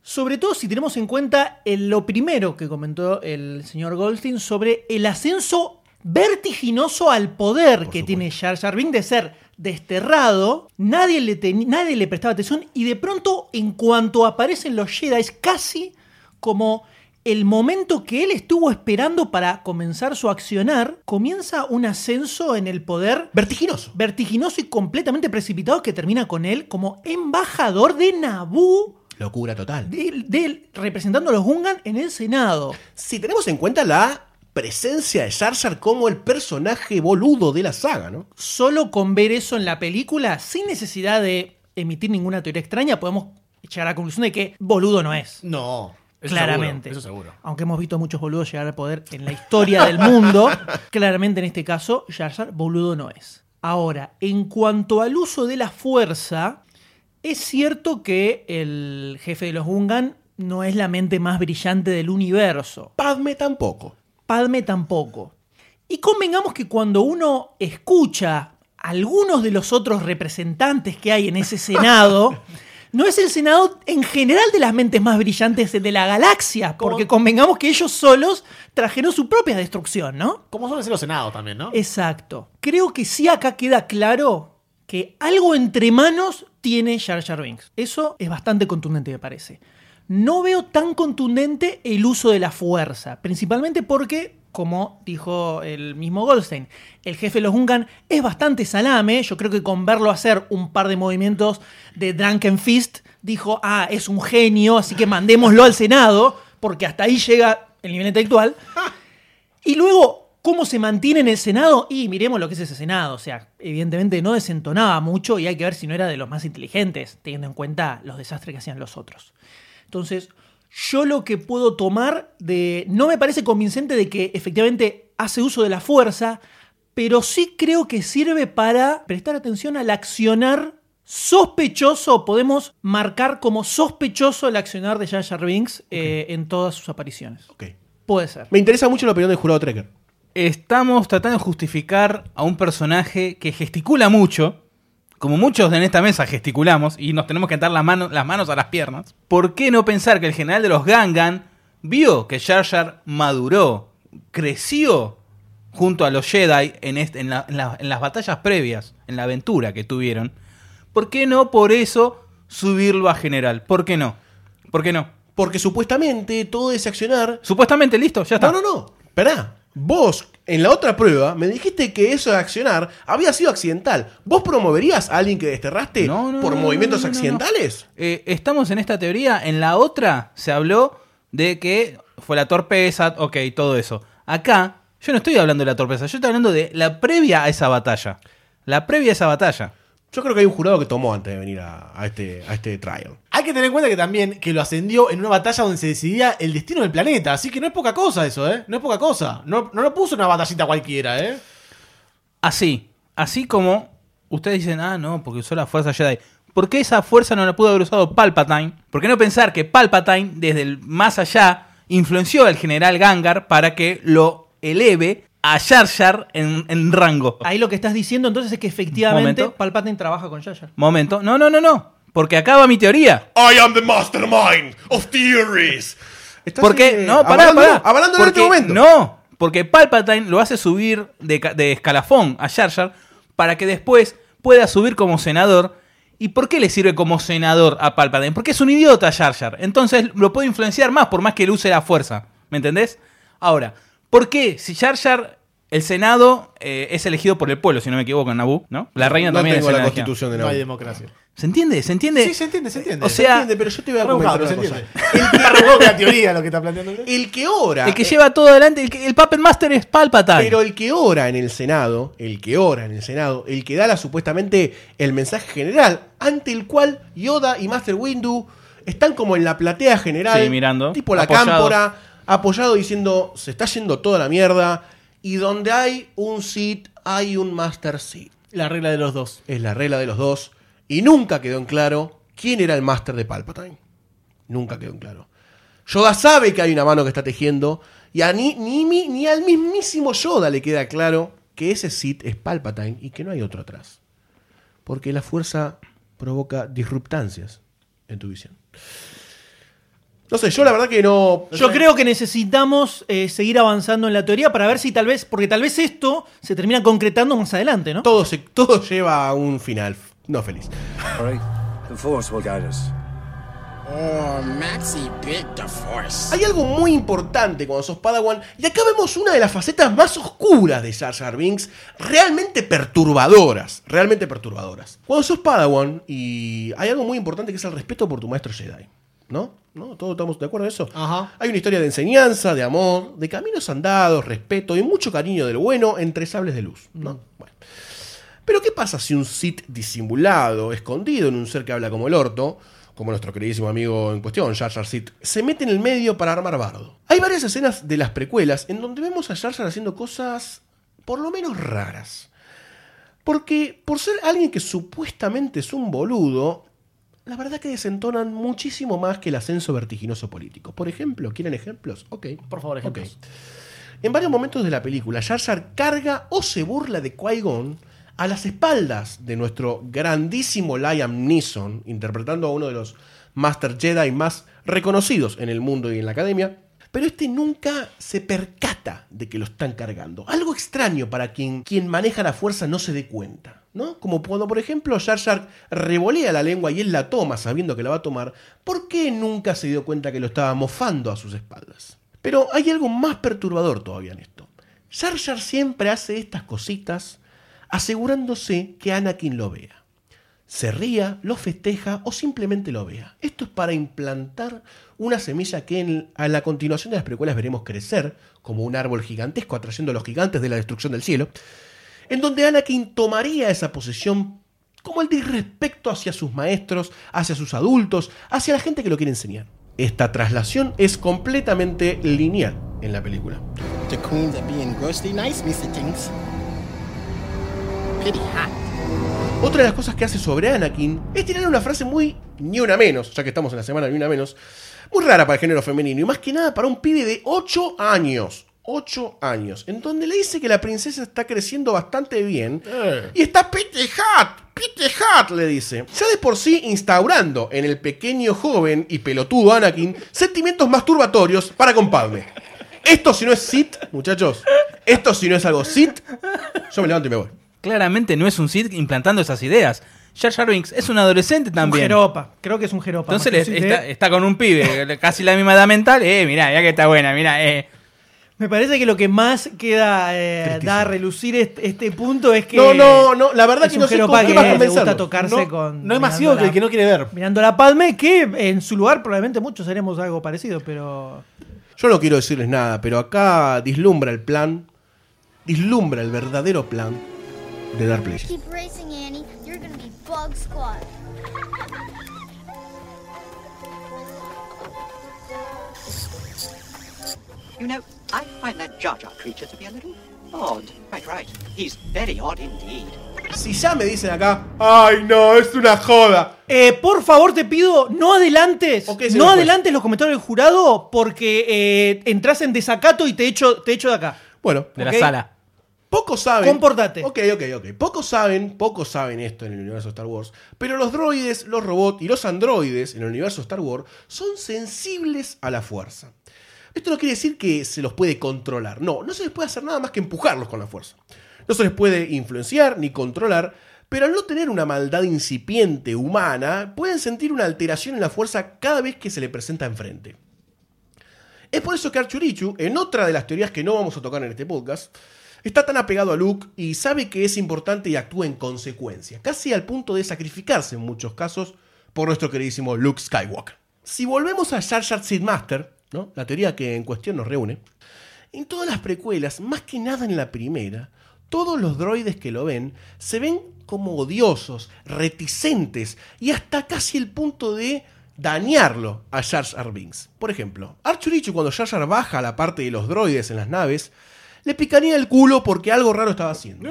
sobre todo si tenemos en cuenta el- lo primero que comentó el señor Goldstein sobre el ascenso vertiginoso al poder que tiene Jar Jar Binks de ser desterrado, nadie le, nadie le prestaba atención y de pronto en cuanto aparecen los Jedi es casi como el momento que él estuvo esperando para comenzar su accionar, comienza un ascenso en el poder Vertiginoso. vertiginoso y completamente precipitado que termina con él como embajador de Naboo, Locura total. de, de- representando a los Gungan en el Senado. Si tenemos en cuenta la presencia de Jar Jar como el personaje boludo de la saga, ¿no? Solo con ver eso en la película, sin necesidad de emitir ninguna teoría extraña, podemos llegar a la conclusión de que boludo no es. No. Eso claramente. seguro, eso seguro. Aunque hemos visto muchos boludos llegar al poder en la historia del mundo, *laughs* claramente en este caso, Jar Jar boludo no es. Ahora, en cuanto al uso de la fuerza, es cierto que el jefe de los Gungan no es la mente más brillante del universo. Padme tampoco. Padme tampoco. Y convengamos que cuando uno escucha algunos de los otros representantes que hay en ese Senado, *laughs* no es el Senado en general de las mentes más brillantes de la galaxia, porque convengamos que ellos solos trajeron su propia destrucción, ¿no? Como suelen ser los senados también, ¿no? Exacto. Creo que sí acá queda claro que algo entre manos tiene Jar Jar Binks. Eso es bastante contundente, me parece. No veo tan contundente el uso de la fuerza, principalmente porque, como dijo el mismo Goldstein, el jefe de los Gungan es bastante salame. Yo creo que con verlo hacer un par de movimientos de Drunken Fist, dijo, ah, es un genio, así que mandémoslo al Senado, porque hasta ahí llega el nivel intelectual. *laughs* Y luego, ¿cómo se mantiene en el Senado? Y miremos lo que es ese Senado. O sea, evidentemente no desentonaba mucho y hay que ver si no era de los más inteligentes, teniendo en cuenta los desastres que hacían los otros. Entonces, yo lo que puedo tomar de... No me parece convincente de que efectivamente hace uso de la fuerza, pero sí creo que sirve para prestar atención al accionar sospechoso, podemos marcar como sospechoso el accionar de Jar Jar Binks eh, en todas sus apariciones. Ok. Puede ser. Me interesa mucho la opinión del jurado Trekker. Estamos tratando de justificar a un personaje que gesticula mucho, como muchos en esta mesa gesticulamos y nos tenemos que atar mano- las manos a las piernas. ¿Por qué no pensar que el general de los Gangan vio que Jar Jar maduró, creció junto a los Jedi en, este- en la- en la- en las batallas previas, en la aventura que tuvieron? ¿Por qué no por eso subirlo a general? ¿Por qué no? ¿Por qué no? Porque supuestamente todo ese accionar. Supuestamente listo, ya está. No, no, no. Esperá. Vos, en la otra prueba, me dijiste que eso de accionar había sido accidental. ¿Vos promoverías a alguien que desterraste No, no, por no, movimientos accidentales? Eh, estamos en esta teoría. En la otra se habló de que fue la torpeza, ok, todo eso. Acá, yo no estoy hablando de la torpeza, yo estoy hablando de la previa a esa batalla. La previa a esa batalla. Yo creo que hay un jurado que tomó antes de venir a, a este, a este trial. Hay que tener en cuenta que también que lo ascendió en una batalla donde se decidía el destino del planeta. Así que no es poca cosa eso, ¿eh? No es poca cosa. No, no lo puso en una batallita cualquiera, ¿eh? Así, así como ustedes dicen, ah, no, porque usó la fuerza Jedi. ¿Por qué esa fuerza no la pudo haber usado Palpatine? ¿Por qué no pensar que Palpatine, desde el más allá, influenció al general Gangar para que lo eleve a Jar Jar en, en rango? Ahí lo que estás diciendo entonces es que efectivamente Momento. Palpatine trabaja con Jar Jar. Momento. No, no, no, no. Porque acaba mi teoría. I am the mastermind of theories. Estás, Porque, eh, no, pará, avalándolo, pará. avalándolo en este momento. No, porque Palpatine lo hace subir de, ca- de escalafón a Jar Jar para que después pueda subir como senador. ¿Y por qué le sirve como senador a Palpatine? Porque es un idiota Jar Jar. Entonces lo puede influenciar más por más que él use la fuerza. ¿Me entendés? Ahora, ¿por qué si Jar Jar, el Senado, eh, es elegido por el pueblo, si no me equivoco, en Naboo, ¿no? La reina no también tengo es la constitución de No hay democracia. ¿Se entiende? ¿Se entiende? Sí, se entiende, se entiende. O Se sea, entiende, pero yo te voy a una se cosa. entiende. Está rebuscado la teoría lo que está planteando. El que ora. el que eh, lleva todo adelante, el, que- el Puppet Master es Palpatine. Pero el que ora en el Senado, el que ora en el Senado, el que da la, supuestamente el mensaje general, ante el cual Yoda y Master Windu están como en la platea general, Sí, mirando, tipo la apoyados. cámpora, apoyado diciendo, se está yendo toda la mierda, y donde hay un Sith, hay un Master Sith. La regla de los dos. Es la regla de los dos, y nunca quedó en claro quién era el Master de Palpatine. Nunca quedó en claro. Yoda sabe que hay una mano que está tejiendo, y a ni, ni, mi- ni al mismísimo Yoda le queda claro que ese Sith es Palpatine y que no hay otro atrás. Porque la fuerza provoca disruptancias en tu visión. No sé, yo la verdad que no. Yo creo que necesitamos eh, seguir avanzando en la teoría para ver si tal vez, porque tal vez esto se termina concretando más adelante, ¿no? Todo, se, todo lleva a un final no feliz. All right. The Force will guide us. Oh, Maxie bit the force. Hay algo muy importante cuando sos Padawan, y acá vemos una de las facetas más oscuras de Jar Jar Binks, realmente perturbadoras, realmente perturbadoras. Cuando sos Padawan, y hay algo muy importante que es el respeto por tu maestro Jedi, ¿no? ¿No? ¿Todos estamos de acuerdo en eso? Ajá. Hay una historia de enseñanza, de amor, de caminos andados, respeto y mucho cariño del bueno entre sables de luz, ¿no? Bueno. Pero ¿qué pasa si un Sith disimulado, escondido en un ser que habla como el orto, como nuestro queridísimo amigo en cuestión, Jar Jar Sith, se mete en el medio para armar bardo. Hay varias escenas de las precuelas en donde vemos a Jar Jar haciendo cosas por lo menos raras. Porque por ser alguien que supuestamente es un boludo, la verdad que desentonan muchísimo más que el ascenso vertiginoso político. Por ejemplo, ¿quieren ejemplos? Ok. Por favor, ejemplos. En varios momentos de la película, Jar Jar carga o se burla de Qui-Gon a las espaldas de nuestro grandísimo Liam Neeson, interpretando a uno de los Master Jedi más reconocidos en el mundo y en la academia. Pero este nunca se percata de que lo están cargando. Algo extraño para quien, quien maneja la fuerza no se dé cuenta. ¿no? Como cuando, por ejemplo, Jar Jar revolea la lengua y él la toma sabiendo que la va a tomar. ¿Por qué nunca se dio cuenta que lo estaba mofando a sus espaldas? Pero hay algo más perturbador todavía en esto. Jar Jar siempre hace estas cositas asegurándose que Anakin lo vea. Se ría, lo festeja o simplemente lo vea. Esto es para implantar una semilla que a la continuación de las precuelas veremos crecer como un árbol gigantesco atrayendo a los gigantes de la destrucción del cielo, en donde Anakin tomaría esa posición como el disrespecto hacia sus maestros, hacia sus adultos, hacia la gente que lo quiere enseñar. Esta traslación es completamente lineal en la película. Otra de las cosas que hace sobre Anakin es tirar una frase muy ni una menos, ya que estamos en la semana ni una menos, muy rara para el género femenino y más que nada para un pibe de 8 años. 8 años, en donde le dice que la princesa está creciendo bastante bien y está pity hat, pity hat, le dice. Ya de por sí instaurando en el pequeño joven y pelotudo Anakin sentimientos masturbatorios para con Padme. Esto si no es Sith, muchachos, esto si no es algo Sith, yo me levanto y me voy. Claramente no es un Sith implantando esas ideas. Jar Jar Binks es un adolescente Un también. jeropa. Creo que es un jeropa. Entonces le- un está, con un pibe, *laughs* casi la misma edad mental. Eh, mirá, ya que está buena, mirá, eh. Me parece que lo que más queda eh, da a relucir este, este punto es que. No, no, no, la verdad es que un no sé con qué que gusta tocarse No, con. no es más que el que no quiere ver. Mirando la Padme, que en su lugar probablemente muchos haremos algo parecido, pero. Yo no quiero decirles nada, pero acá dislumbra el plan, dislumbra el verdadero plan de Dark Places. Keep racing, Annie. You're gonna be Bug Squad. You know, I find that Jar Jar creature to be a little odd. Right, right. He's very odd indeed. Si ya me dicen acá, ay no, es una joda. Eh, por favor, te pido, no adelantes. Ok, señor no adelantes los comentarios del jurado porque eh, entras en desacato y te echo, te echo de acá. Bueno, De Ok. la sala. Pocos saben. Comportate. Ok, ok, ok. Pocos saben, pocos saben esto en el universo Star Wars. Pero los droides, los robots y los androides en el universo Star Wars son sensibles a la fuerza. Esto no quiere decir que se los puede controlar. No, no se les puede hacer nada más que empujarlos con la fuerza. No se les puede influenciar ni controlar, pero al no tener una maldad incipiente humana, pueden sentir una alteración en la fuerza cada vez que se le presenta enfrente. Es por eso que Archurichu, en otra de las teorías que no vamos a tocar en este podcast, está tan apegado a Luke y sabe que es importante y actúa en consecuencia, casi al punto de sacrificarse en muchos casos por nuestro queridísimo Luke Skywalker. Si volvemos a Jar Jar Seed Master, ¿no? la teoría que en cuestión nos reúne, en todas las precuelas, más que nada en la primera, todos los droides que lo ven se ven como odiosos, reticentes y hasta casi el punto de dañarlo a Jar Jar. Por ejemplo, Archurichu cuando Jar baja a la parte de los droides en las naves, le picaría el culo porque algo raro estaba haciendo.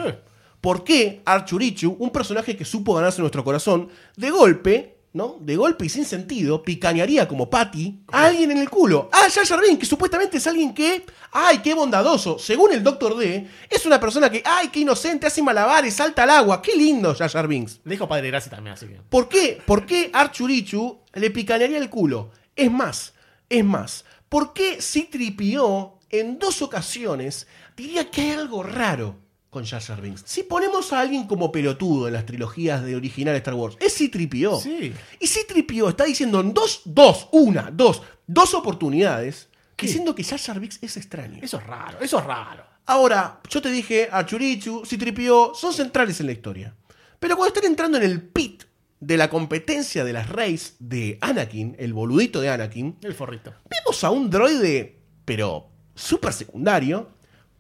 ¿Por qué Archurichu, un personaje que supo ganarse nuestro corazón, de golpe, ¿no? De golpe y sin sentido, picañaría como Patty a alguien en el culo? Ah, Jar Jar que supuestamente es alguien que, ay, qué bondadoso. Según el Doctor D, es una persona que, ay, qué inocente, hace malabares, salta al agua. Qué lindo Jar Jar Binks. Le dijo Padre Gracia también, así que. ¿Por qué? ¿Por qué Archurichu le picanearía el culo? Es más, es más, ¿por qué Citripio en dos ocasiones diría que hay algo raro con Jar Binks? Si ponemos a alguien como pelotudo en las trilogías de original Star Wars, es Citripio. Sí. Y Citripio está diciendo en dos, dos, una, dos, dos oportunidades, diciendo que Jar Binks es extraño. Eso es raro, eso es raro. Ahora, yo te dije, Archurichu, Citripio son centrales en la historia. Pero cuando están entrando en el pit de la competencia de las Reyes de Anakin, el boludito de Anakin, El forrito. vemos a un droide, pero súper secundario,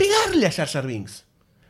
pegarle a Jar Jar Binks.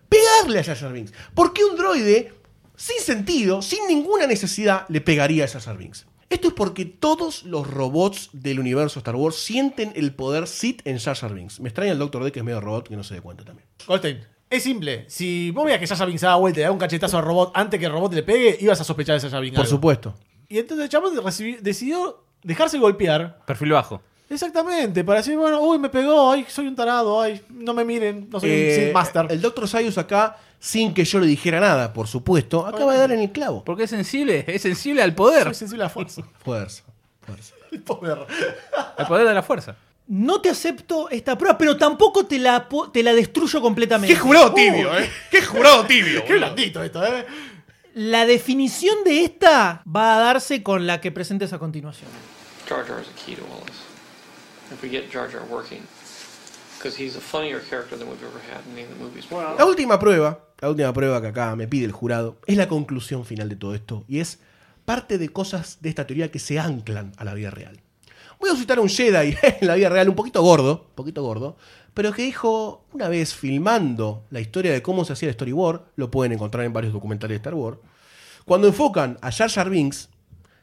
Pegarle a Jar Jar Binks. ¿Por qué un droide, sin sentido, sin ninguna necesidad, le pegaría a Jar Jar Binks? Esto es porque todos los robots del universo Star Wars sienten el poder Sith en Jar Jar Binks. Me extraña el Doctor D que es medio robot que no se dé cuenta también. Goldstein, es simple. Si vos veías que Sasha Binks se da vuelta y le da un cachetazo al robot antes que el robot le pegue, ibas a sospechar de Sasha Binks. Por algo. supuesto. Y entonces el chabón decidió dejarse golpear. Perfil bajo. Exactamente, para decir, bueno, uy, me pegó, ay, soy un tarado, ay, no me miren, no soy Eh, un Sith Master. El Doctor Sayus acá, sin que yo le dijera nada, por supuesto, acaba de dar en el clavo. Porque es sensible, es sensible al poder. Soy sensible a la fuerza. *laughs* Fuerza. fuerza. *laughs* El poder. Al poder de la fuerza. No te acepto esta prueba, pero tampoco te la, te la destruyo completamente. ¡Qué jurado tibio, eh! ¡Qué jurado tibio! *laughs* Qué blandito esto, ¿eh? La definición de esta va a darse con la que presentes a continuación. Jar Jar is a key to all this. If we get Jar Jar working, because he's a funnier character than we've ever had in any of the movies. before. La última prueba, la última prueba que acá me pide el jurado, es la conclusión final de todo esto y es parte de cosas de esta teoría que se anclan a la vida real. Voy a citar a un Jedi *laughs* en la vida real, un poquito gordo, un poquito gordo, pero que dijo una vez filmando la historia de cómo se hacía el storyboard, lo pueden encontrar en varios documentales de Star Wars, cuando enfocan a Jar Jar Binks,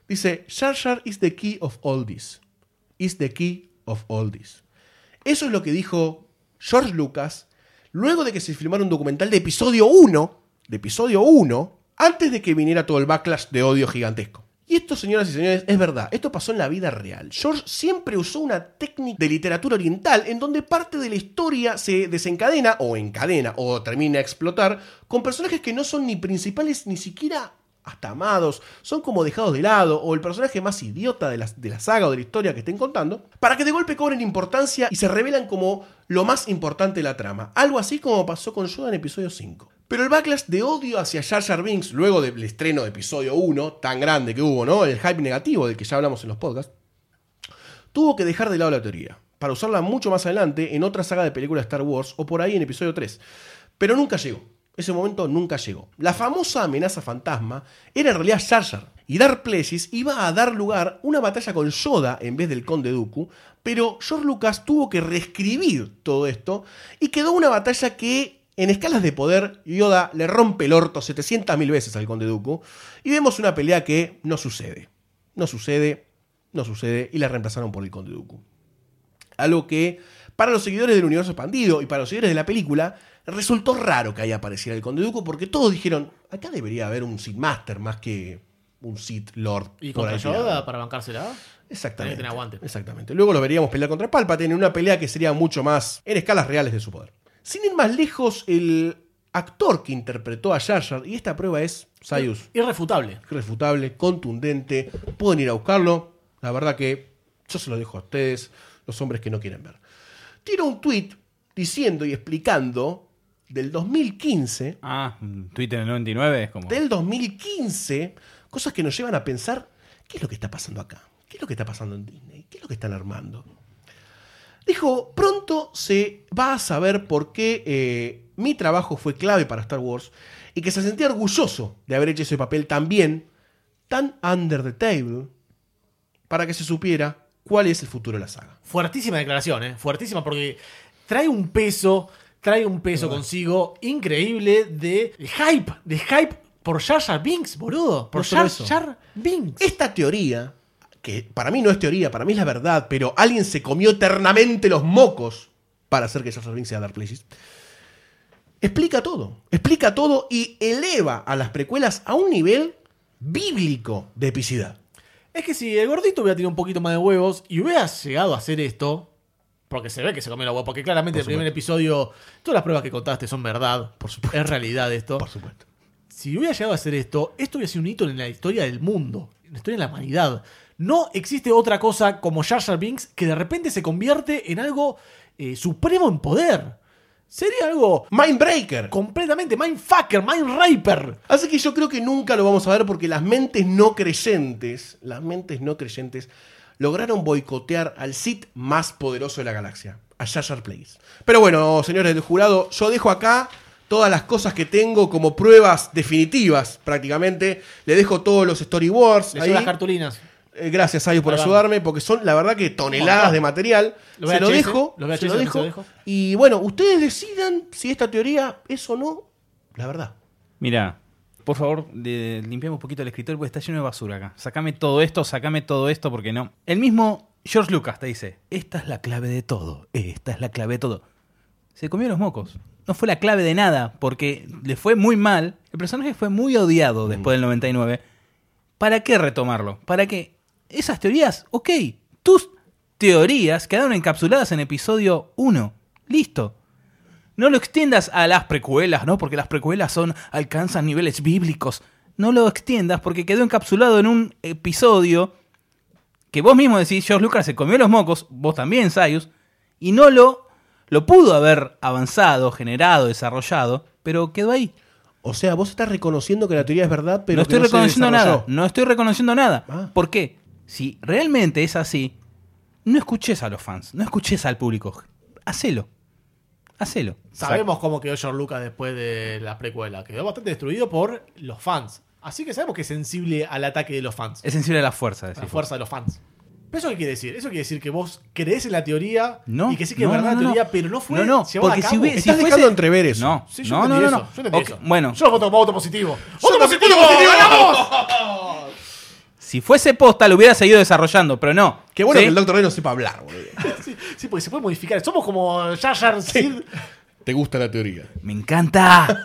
dice, Jar Jar is the key of all this. Is the key Eso es lo que dijo George Lucas luego de que se filmara un documental de episodio 1, de episodio 1, antes de que viniera todo el backlash de odio gigantesco. Y esto, señoras y señores, es verdad, esto pasó en la vida real. George siempre usó una técnica de literatura oriental en donde parte de la historia se desencadena o encadena o termina a explotar con personajes que no son ni principales ni siquiera hasta amados, son como dejados de lado, o el personaje más idiota de la, de la saga o de la historia que estén contando, para que de golpe cobren importancia y se revelan como lo más importante de la trama. Algo así como pasó con Yoda en episodio 5. Pero el backlash de odio hacia Jar Binks luego del estreno de episodio 1, tan grande que hubo, ¿no? El hype negativo del que ya hablamos en los podcasts, tuvo que dejar de lado la teoría, para usarla mucho más adelante en otra saga de películas de Star Wars o por ahí en episodio 3. Pero nunca llegó. Ese momento nunca llegó. La famosa amenaza fantasma era en realidad Jar. Y Dark Places iba a dar lugar una batalla con Yoda en vez del Conde Dooku, pero George Lucas tuvo que reescribir todo esto y quedó una batalla que en escalas de poder Yoda le rompe el orto 700.000 veces al Conde Dooku y vemos una pelea que no sucede. No sucede, no sucede y la reemplazaron por el Conde Dooku. Algo que para los seguidores del universo expandido y para los seguidores de la película resultó raro que ahí apareciera el Conde Dooku porque todos dijeron, acá debería haber un Sith Master más que un Sith Lord. ¿Y por contra ahí tirado". Yoda para bancársela? Exactamente. Aguante. Exactamente. Luego lo veríamos pelear contra Palpatine en una pelea que sería mucho más en escalas reales de su poder. Sin ir más lejos, el actor que interpretó a Jar Jar, y esta prueba es Sayus, Irrefutable. refutable, contundente, pueden ir a buscarlo. La verdad que yo se lo dejo a ustedes, los hombres que no quieren ver. Tiro un tweet diciendo y explicando del 2015, Ah, un Twitter en el 99 es como. del 2015, cosas que nos llevan a pensar, ¿qué es lo que está pasando acá? ¿Qué es lo que está pasando en Disney? ¿Qué es lo que están armando? Dijo, pronto se va a saber por qué eh, mi trabajo fue clave para Star Wars y que se sentía orgulloso de haber hecho ese papel tan bien, tan under the table, para que se supiera cuál es el futuro de la saga. Fuertísima declaración, ¿eh? Fuertísima porque trae un peso, trae un peso consigo increíble de hype, de hype por Jar Jar Binks, boludo. Por Jar. Jar Binks. Esta teoría, que para mí no es teoría, para mí es la verdad, pero alguien se comió eternamente los mocos para hacer que Jar Jar Binks sea Dark Places, explica todo. Explica todo y eleva a las precuelas a un nivel bíblico de epicidad. Es que si el gordito hubiera tenido un poquito más de huevos y hubiera llegado a hacer esto, porque se ve que se comió la huevo, porque claramente Por el primer episodio, todas las pruebas que contaste son verdad, Por supuesto. es realidad esto. Por supuesto. Si hubiera llegado a hacer esto, esto hubiera sido un hito en la historia del mundo, en la historia de la humanidad. No existe otra cosa como Jar Jar Binks que de repente se convierte en algo eh, supremo en poder. Sería algo Mindbreaker. completamente mindfucker, mindraper. Así que yo creo que nunca lo vamos a ver porque las mentes no creyentes, las mentes no creyentes, lograron boicotear al Sith más poderoso de la galaxia, a Jar Plays. Pero bueno, señores del jurado, yo dejo acá todas las cosas que tengo como pruebas definitivas, prácticamente. Le dejo todos los storyboards. Le ahí. las cartulinas. Eh, Gracias, Ayu, por ayudarme, porque son, la verdad, que toneladas de material. Los se lo dejo, se lo dejo. se lo dejo. Y bueno, ustedes decidan si esta teoría es o no la verdad. Mira, por favor, de, limpiame un poquito el escritorio porque está lleno de basura acá. Sacame todo esto, sacame todo esto porque no. El mismo George Lucas te dice, esta es la clave de todo, esta es la clave de todo. Se comió los mocos. No fue la clave de nada porque le fue muy mal. El personaje fue muy odiado después del 99. ¿Para qué retomarlo? ¿Para qué? Esas teorías, ok. Tus teorías quedaron encapsuladas en episodio 1. Listo. No lo extiendas a las precuelas, ¿no? Porque las precuelas son alcanzan niveles bíblicos. No lo extiendas porque quedó encapsulado en un episodio que vos mismo decís, George Lucas se comió los mocos, vos también, Sayus, y no lo lo pudo haber avanzado, generado, desarrollado, pero quedó ahí. O sea, vos estás reconociendo que la teoría es verdad, pero no que estoy no se reconociendo nada. No estoy reconociendo nada. Ah. ¿Por qué? Si realmente es así, no escuches a los fans, no escuches al público. Hacelo. Hacelo. Sabemos cómo quedó George Lucas después de la precuela. Quedó bastante destruido por los fans. Así que sabemos que es sensible al ataque de los fans. Es sensible a la fuerza. a la fuerza de los fans. ¿Pero eso qué quiere decir? Eso quiere decir que vos crees en la teoría No, y que sí que no, es verdad no, la no. teoría, pero no fue No, no, llevada porque a si cabo. hubiese- Estás si dejando fuese- entrever eso. No, Sí, yo no, no, eso, yo entendí Ok, eso. Bueno, Yo voto, voto positivo. ¡Voto positivo! ¡Ganamos! si fuese posta lo hubiera seguido desarrollando, pero no. Qué bueno ¿Sí? que el Doctor D no sepa hablar, boludo. *laughs* Sí, sí, porque se puede modificar. Somos como Jar Sid. Te gusta la teoría. Me encanta.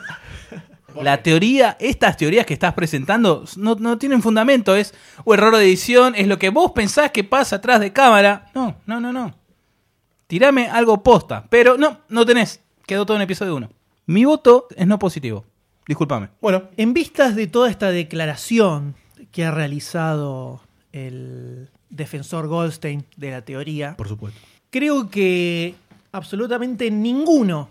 *laughs* La teoría, estas teorías que estás presentando no, no tienen fundamento, es o error de edición, es lo que vos pensás que pasa atrás de cámara. No, no, no, no. Tirame algo posta, pero no, no tenés. Quedó todo en episodio 1. Mi voto es no positivo. Discúlpame. Bueno, En vistas de toda esta declaración que ha realizado el defensor Goldstein de la teoría, por supuesto. creo que absolutamente ninguno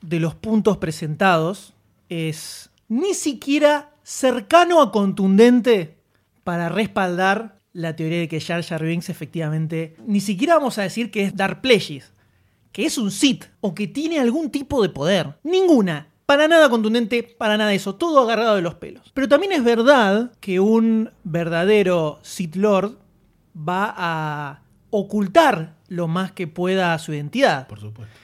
de los puntos presentados es ni siquiera cercano a contundente para respaldar la teoría de que Jar Jar Binks efectivamente ni siquiera vamos a decir que es Dark Plagueis, que es un Sith o que tiene algún tipo de poder. Ninguna. Para nada contundente, para nada eso, todo agarrado de los pelos. Pero también es verdad que un verdadero Sith Lord va a ocultar lo más que pueda su identidad. Por supuesto.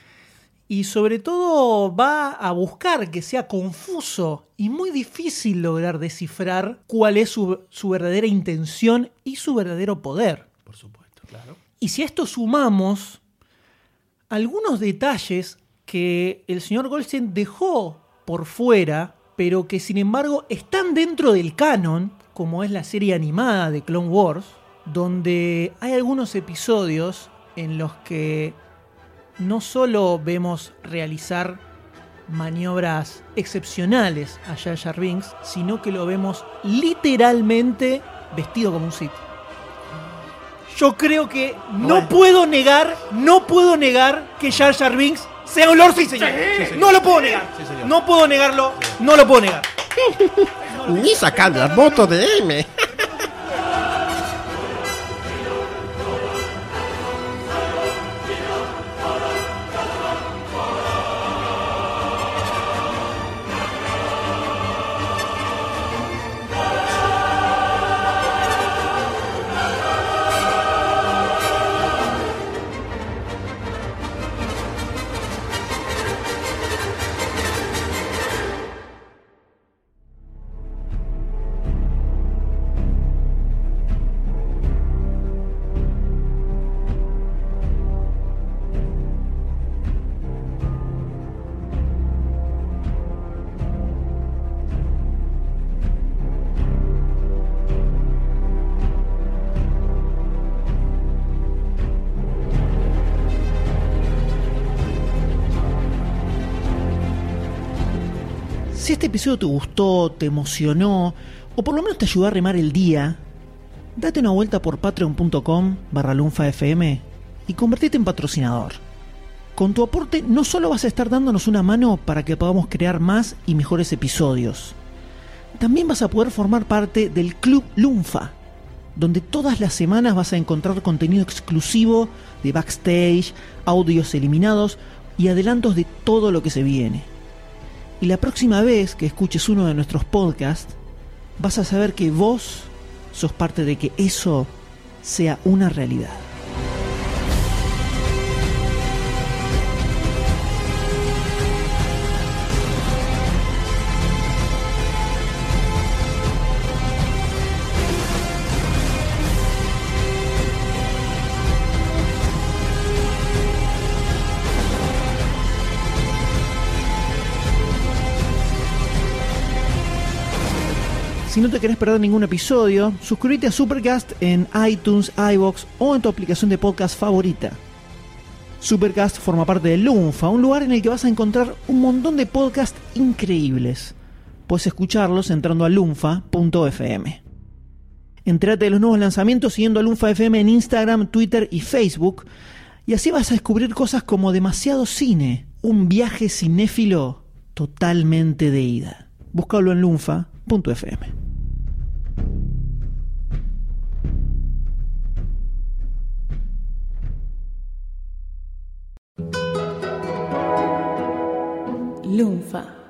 Y sobre todo va a buscar que sea confuso y muy difícil lograr descifrar cuál es su, su verdadera intención y su verdadero poder. Por supuesto, claro. Y si a esto sumamos algunos detalles que el señor Goldstein dejó por fuera, pero que sin embargo están dentro del canon, como es la serie animada de Clone Wars, donde hay algunos episodios en los que no solo vemos realizar maniobras excepcionales a Jar Jar Binks, sino que lo vemos literalmente vestido como un Sith. Yo creo que no puedo negar, no puedo negar que Jar Jar Binks sea un Lord, sí señor. No lo puedo negar. No puedo negarlo, no lo puedo negar. Ni sacar las motos de M. te gustó, te emocionó, o por lo menos te ayudó a remar el día, date una vuelta por patreon.com barra lunfafm y convertite en patrocinador. Con tu aporte no solo vas a estar dándonos una mano para que podamos crear más y mejores episodios, también vas a poder formar parte del Club Lunfa, donde todas las semanas vas a encontrar contenido exclusivo de backstage, audios eliminados y adelantos de todo lo que se viene. Y la próxima vez que escuches uno de nuestros podcasts, vas a saber que vos sos parte de que eso sea una realidad. Si no te querés perder ningún episodio, suscríbete a Supercast en iTunes, iBox o en tu aplicación de podcast favorita. Supercast forma parte de Lunfa, un lugar en el que vas a encontrar un montón de podcasts increíbles. Puedes escucharlos entrando a lunfa.fm. Entrate de los nuevos lanzamientos siguiendo a Lunfa FM en Instagram, Twitter y Facebook. Y así vas a descubrir cosas como demasiado cine, un viaje cinéfilo totalmente de ida. Búscalo en lunfa.fm. Lunfa.